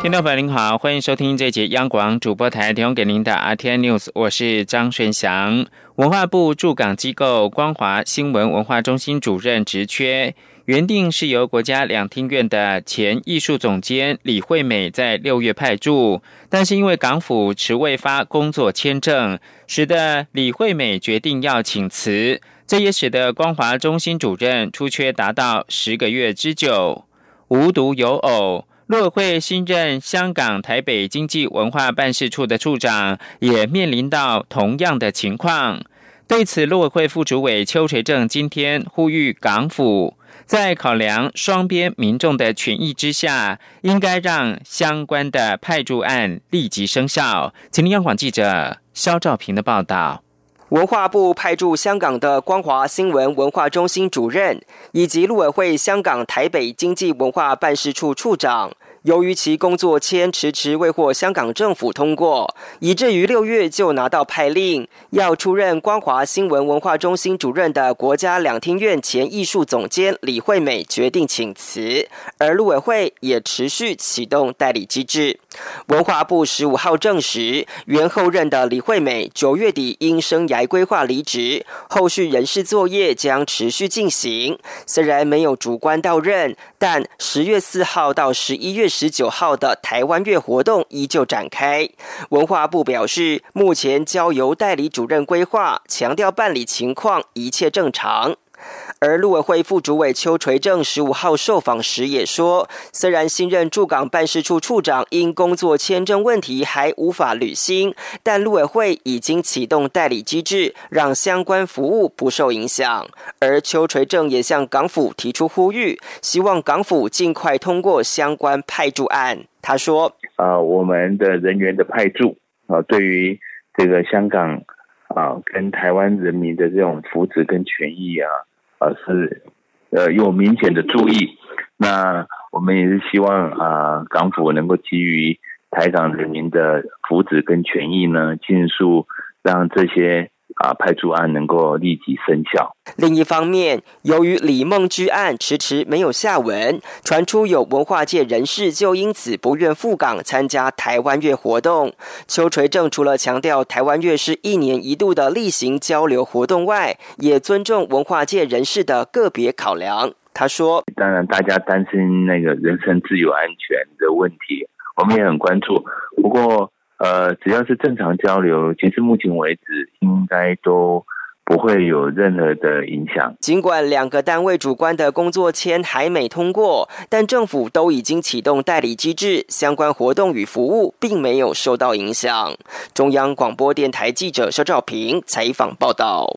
听众朋友您好，欢迎收听这节央广主播台提供给您的 RTI News，我是张顺祥。文化部驻港机构光华新闻文化中心主任职缺。原定是由国家两厅院的前艺术总监李惠美在六月派驻，但是因为港府迟未发工作签证，使得李惠美决定要请辞，这也使得光华中心主任出缺达到十个月之久。无独有偶，陆委会新任香港台北经济文化办事处的处长也面临到同样的情况。对此，陆委会副主委邱垂正今天呼吁港府。在考量双边民众的权益之下，应该让相关的派驻案立即生效。请央广记者肖兆平的报道。文化部派驻香港的光华新闻文化中心主任，以及陆委会香港台北经济文化办事处处长。由于其工作签迟迟未获香港政府通过，以至于六月就拿到派令，要出任光华新闻文化中心主任的国家两厅院前艺术总监李惠美决定请辞，而陆委会也持续启动代理机制。文化部十五号证实，原后任的李惠美九月底因生涯规划离职，后续人事作业将持续进行。虽然没有主观到任，但十月四号到十一月。十九号的台湾月活动依旧展开。文化部表示，目前交由代理主任规划，强调办理情况一切正常。而陆委会副主委邱垂正十五号受访时也说，虽然新任驻港办事处处长因工作签证问题还无法履新，但陆委会已经启动代理机制，让相关服务不受影响。而邱垂正也向港府提出呼吁，希望港府尽快通过相关派驻案。他说：“啊，我们的人员的派驻啊，对于这个香港啊，跟台湾人民的这种福祉跟权益啊。”呃，是，呃，有明显的注意。那我们也是希望啊，港府能够基于台港人民的福祉跟权益呢，尽速让这些。啊，派驻案能够立即生效。另一方面，由于李梦之案迟迟没有下文，传出有文化界人士就因此不愿赴港参加台湾月活动。邱垂正除了强调台湾乐是一年一度的例行交流活动外，也尊重文化界人士的个别考量。他说：“当然，大家担心那个人身自由安全的问题，我们也很关注。不过。”呃，只要是正常交流，其实目前为止应该都不会有任何的影响。尽管两个单位主观的工作签还没通过，但政府都已经启动代理机制，相关活动与服务并没有受到影响。中央广播电台记者肖照平采访报道。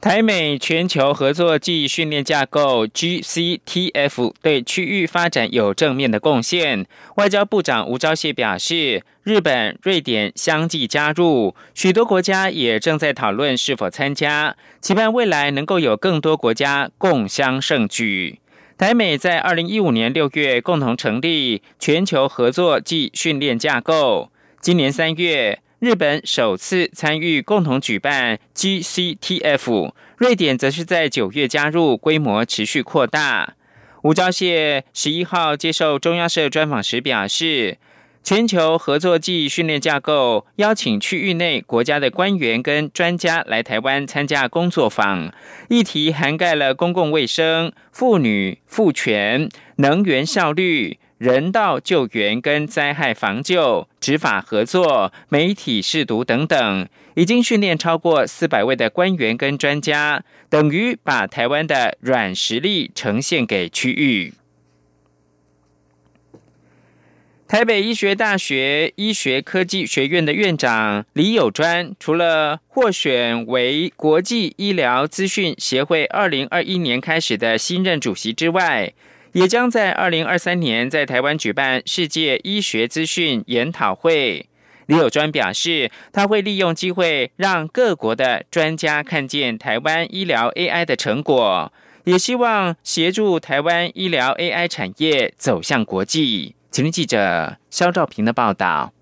台美全球合作暨训练架构 （GCTF） 对区域发展有正面的贡献。外交部长吴钊燮表示，日本、瑞典相继加入，许多国家也正在讨论是否参加，期盼未来能够有更多国家共襄盛举。台美在二零一五年六月共同成立全球合作暨训练架构，今年三月。日本首次参与共同举办 GCTF，瑞典则是在九月加入，规模持续扩大。吴钊燮十一号接受中央社专访时表示，全球合作暨训练架构邀请区域内国家的官员跟专家来台湾参加工作坊，议题涵盖了公共卫生、妇女赋权、能源效率。人道救援跟灾害防救、执法合作、媒体试读等等，已经训练超过四百位的官员跟专家，等于把台湾的软实力呈现给区域。台北医学大学医学科技学院的院长李友专，除了获选为国际医疗资讯协会二零二一年开始的新任主席之外，也将在二零二三年在台湾举办世界医学资讯研讨会。李友专表示，他会利用机会让各国的专家看见台湾医疗 AI 的成果，也希望协助台湾医疗 AI 产业走向国际。请听记者肖兆平的报道。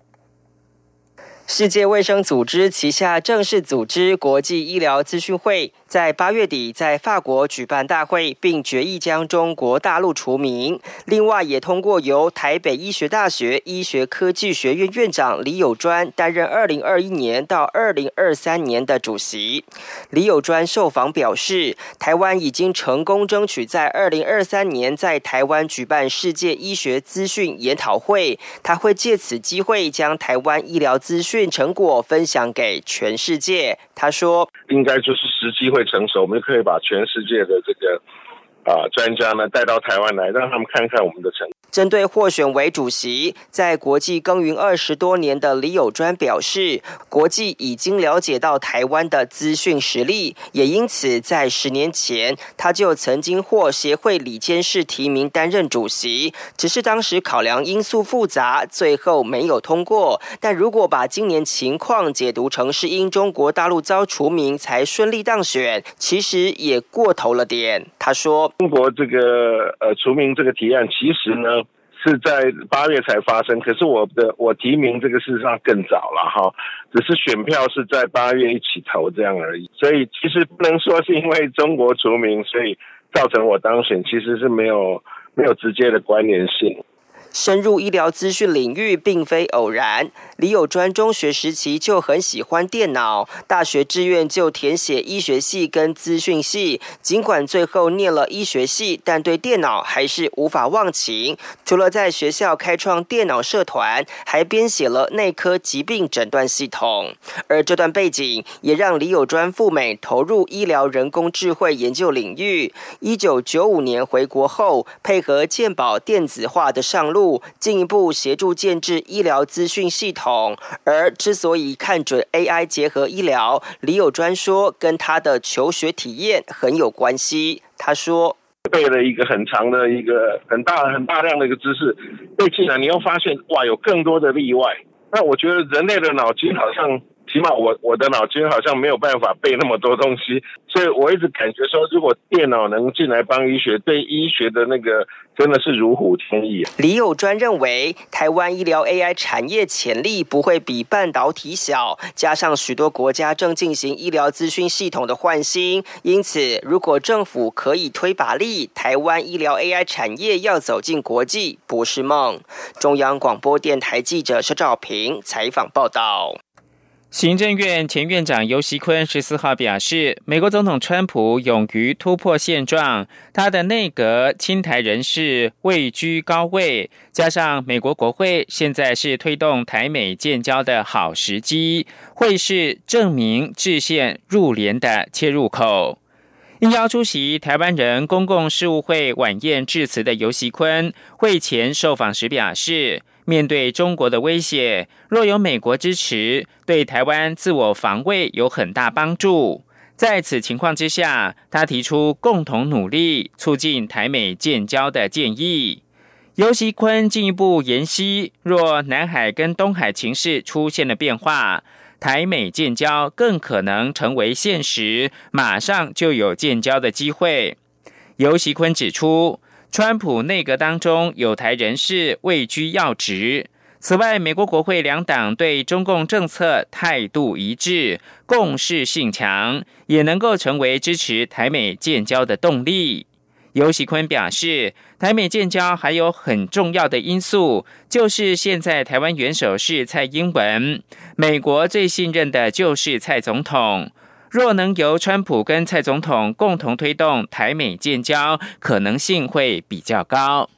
世界卫生组织旗下正式组织国际医疗资讯会。在八月底，在法国举办大会，并决议将中国大陆除名。另外，也通过由台北医学大学医学科技学院院长李友专担任二零二一年到二零二三年的主席。李友专受访表示，台湾已经成功争取在二零二三年在台湾举办世界医学资讯研讨会，他会借此机会将台湾医疗资讯成果分享给全世界。他说：“应该就是时机会。”成熟，我们就可以把全世界的这个啊专家呢带到台湾来，让他们看看我们的成。针对获选为主席，在国际耕耘二十多年的李友专表示，国际已经了解到台湾的资讯实力，也因此在十年前他就曾经获协会里监事提名担任主席，只是当时考量因素复杂，最后没有通过。但如果把今年情况解读成是因中国大陆遭除名才顺利当选，其实也过头了点。他说：“中国这个呃除名这个提案，其实呢。”是在八月才发生，可是我的我提名这个事实上更早了哈，只是选票是在八月一起投这样而已，所以其实不能说是因为中国除名，所以造成我当选，其实是没有没有直接的关联性。深入医疗资讯领域并非偶然。李友专中学时期就很喜欢电脑，大学志愿就填写医学系跟资讯系。尽管最后念了医学系，但对电脑还是无法忘情。除了在学校开创电脑社团，还编写了内科疾病诊断系统。而这段背景也让李友专赴美投入医疗人工智慧研究领域。一九九五年回国后，配合健保电子化的上路进一步协助建制医疗资讯系统，而之所以看准 AI 结合医疗，李友专说跟他的求学体验很有关系。他说背了一个很长的一个很大很大量的一个知识背进来，你又发现哇有更多的例外。那我觉得人类的脑筋好像。起码我我的脑筋好像没有办法背那么多东西，所以我一直感觉说，如果电脑能进来帮医学，对医学的那个真的是如虎添翼。李友专认为，台湾医疗 AI 产业潜力不会比半导体小，加上许多国家正进行医疗资讯系统的换新，因此如果政府可以推把力，台湾医疗 AI 产业要走进国际不是梦。中央广播电台记者施兆平采访报道。行政院前院长尤锡坤十四号表示，美国总统川普勇于突破现状，他的内阁亲台人士位居高位，加上美国国会现在是推动台美建交的好时机，会是证明制宪入联的切入口。应邀出席台湾人公共事务会晚宴致辞的尤锡坤会前受访时表示。面对中国的威胁，若有美国支持，对台湾自我防卫有很大帮助。在此情况之下，他提出共同努力促进台美建交的建议。尤锡坤进一步言析，若南海跟东海情势出现了变化，台美建交更可能成为现实，马上就有建交的机会。尤锡坤指出。川普内阁当中有台人士位居要职。此外，美国国会两党对中共政策态度一致，共识性强，也能够成为支持台美建交的动力。尤喜坤表示，台美建交还有很重要的因素，就是现在台湾元首是蔡英文，美国最信任的就是蔡总统。若能由川普跟蔡总统共同推动台美建交，可能性会比较高。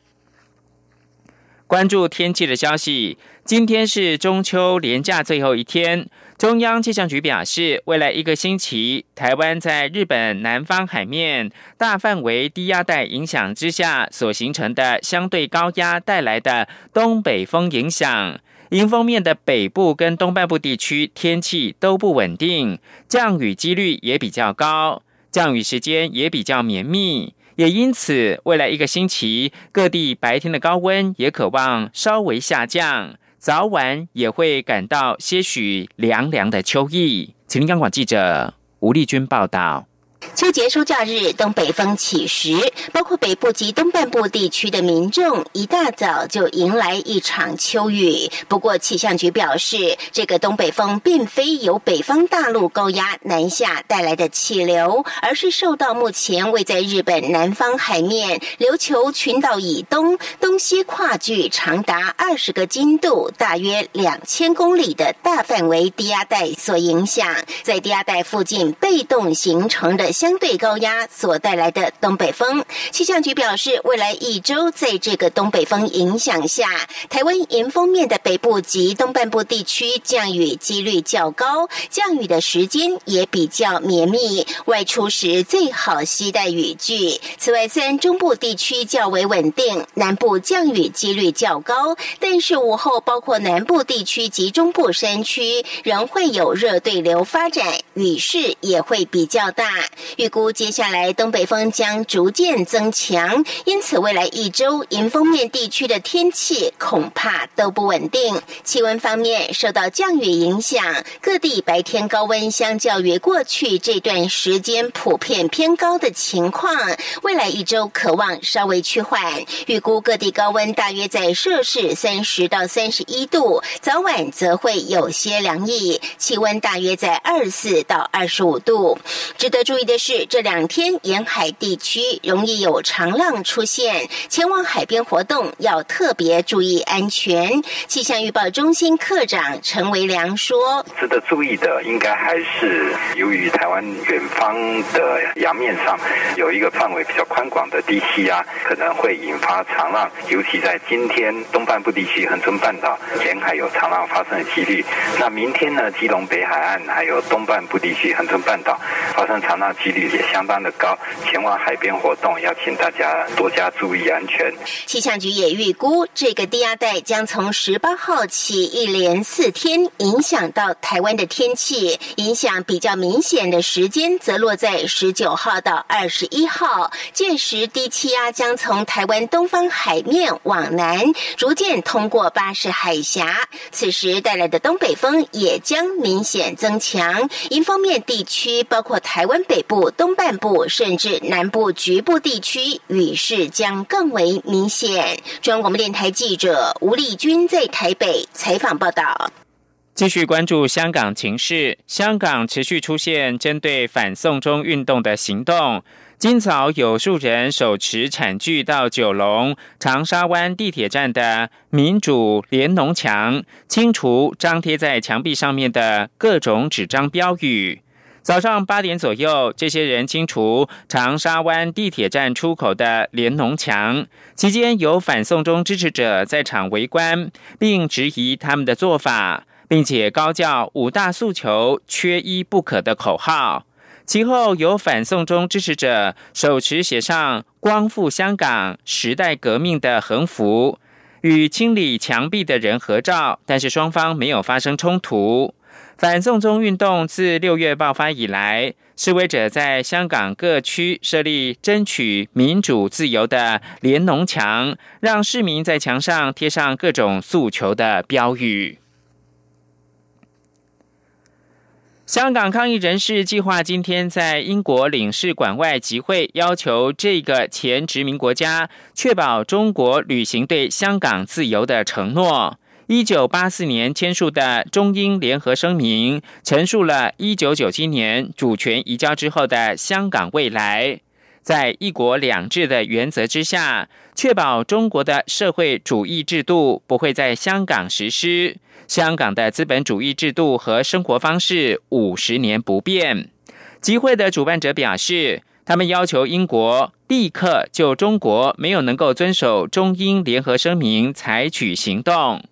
关注天气的消息，今天是中秋连假最后一天。中央气象局表示，未来一个星期，台湾在日本南方海面大范围低压带影响之下所形成的相对高压带来的东北风影响。迎风面的北部跟东半部地区天气都不稳定，降雨几率也比较高，降雨时间也比较绵密，也因此未来一个星期各地白天的高温也渴望稍微下降，早晚也会感到些许凉凉的秋意。请听央广记者吴丽君报道。秋节收假日，东北风起时，包括北部及东半部地区的民众一大早就迎来一场秋雨。不过，气象局表示，这个东北风并非由北方大陆高压南下带来的气流，而是受到目前位在日本南方海面琉球群岛以东、东西跨距长达二十个经度、大约两千公里的大范围低压带所影响，在低压带附近被动形成的。相对高压所带来的东北风，气象局表示，未来一周在这个东北风影响下，台湾迎风面的北部及东半部地区降雨几率较高，降雨的时间也比较绵密，外出时最好携带雨具。此外，虽然中部地区较为稳定，南部降雨几率较高，但是午后包括南部地区及中部山区仍会有热对流发展，雨势也会比较大。预估接下来东北风将逐渐增强，因此未来一周迎风面地区的天气恐怕都不稳定。气温方面受到降雨影响，各地白天高温相较于过去这段时间普遍偏高的情况，未来一周可望稍微趋缓。预估各地高温大约在摄氏三十到三十一度，早晚则会有些凉意，气温大约在二四到二十五度。值得注意的。是这两天沿海地区容易有长浪出现，前往海边活动要特别注意安全。气象预报中心科长陈维良说：“值得注意的，应该还是由于台湾远方的洋面上有一个范围比较宽广的低气压，可能会引发长浪，尤其在今天东半部地区恒春半岛沿海有长浪发生的几率。那明天呢，基隆北海岸还有东半部地区恒春半岛发生长浪。”几率也相当的高，前往海边活动要请大家多加注意安全。气象局也预估，这个低压带将从十八号起一连四天影响到台湾的天气，影响比较明显的时间则落在十九号到二十一号。届时低气压将从台湾东方海面往南，逐渐通过巴士海峡，此时带来的东北风也将明显增强。迎风面地区包括台湾北。部东半部甚至南部局部地区雨势将更为明显。中央广播电台记者吴丽君在台北采访报道。继续关注香港情势，香港持续出现针对反送中运动的行动。今早有数人手持铲锯到九龙长沙湾地铁站的民主联农墙，清除张贴在墙壁上面的各种纸张标语。早上八点左右，这些人清除长沙湾地铁站出口的联农墙，期间有反送中支持者在场围观，并质疑他们的做法，并且高叫“五大诉求缺一不可”的口号。其后有反送中支持者手持写上“光复香港时代革命”的横幅，与清理墙壁的人合照，但是双方没有发生冲突。反送中运动自六月爆发以来，示威者在香港各区设立争取民主自由的联农墙，让市民在墙上贴上各种诉求的标语。香港抗议人士计划今天在英国领事馆外集会，要求这个前殖民国家确保中国履行对香港自由的承诺。一九八四年签署的中英联合声明，陈述了一九九七年主权移交之后的香港未来，在一国两制的原则之下，确保中国的社会主义制度不会在香港实施，香港的资本主义制度和生活方式五十年不变。集会的主办者表示，他们要求英国立刻就中国没有能够遵守中英联合声明采取行动。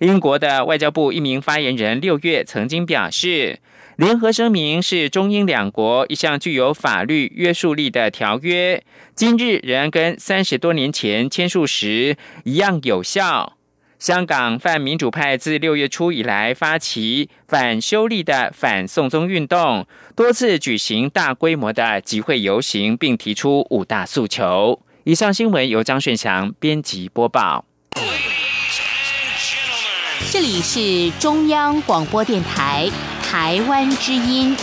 英国的外交部一名发言人六月曾经表示，联合声明是中英两国一项具有法律约束力的条约，今日仍然跟三十多年前签署时一样有效。香港泛民主派自六月初以来发起反修例的反送中运动，多次举行大规模的集会游行，并提出五大诉求。以上新闻由张顺祥编辑播报。这里是中央广播电台台湾之音。